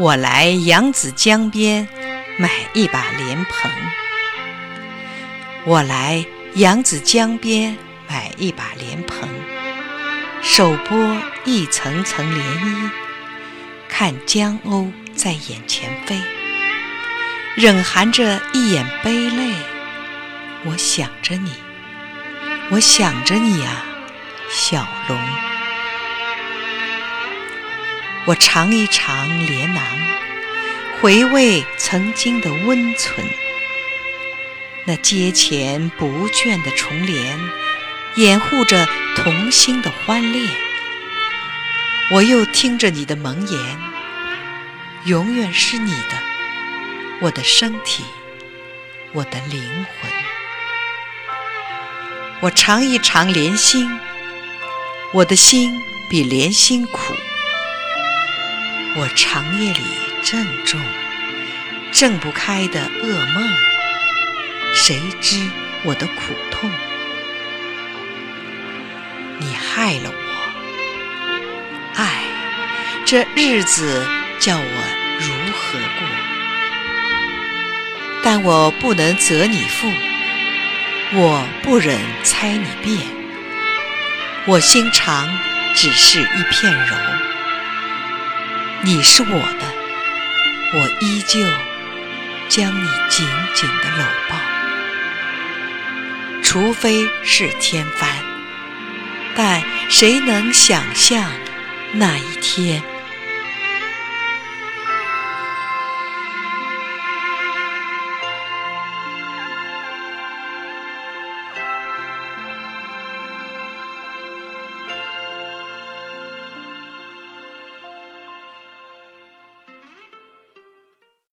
我来扬子江边买一把莲蓬。我来扬子江边买一把莲蓬，手拨一层层涟漪，看江鸥在眼前飞，忍含着一眼悲泪，我想着你，我想着你啊，小龙。我尝一尝莲，回味曾经的温存。那阶前不倦的重帘，掩护着童心的欢恋。我又听着你的盟言，永远是你的，我的身体，我的灵魂。我尝一尝莲心，我的心比莲心苦。我长夜里郑重挣不开的噩梦，谁知我的苦痛？你害了我，唉这日子叫我如何过？但我不能责你负，我不忍猜你变，我心肠只是一片柔。你是我的，我依旧将你紧紧的搂抱，除非是天翻，但谁能想象那一天？